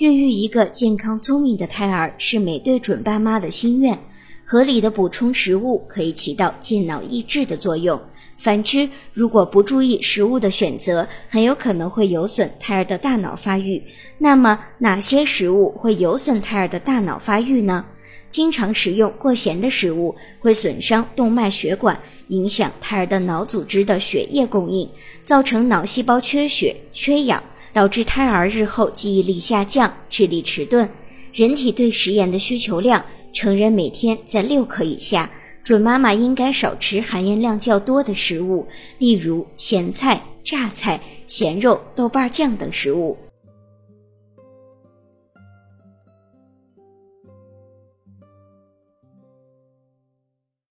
孕育一个健康聪明的胎儿是每对准爸妈的心愿。合理的补充食物可以起到健脑益智的作用。反之，如果不注意食物的选择，很有可能会有损胎儿的大脑发育。那么，哪些食物会有损胎儿的大脑发育呢？经常食用过咸的食物会损伤动脉血管，影响胎儿的脑组织的血液供应，造成脑细胞缺血、缺氧，导致胎儿日后记忆力下降、智力迟钝。人体对食盐的需求量。成人每天在六克以下，准妈妈应该少吃含盐量较多的食物，例如咸菜、榨菜、咸肉、豆瓣酱等食物。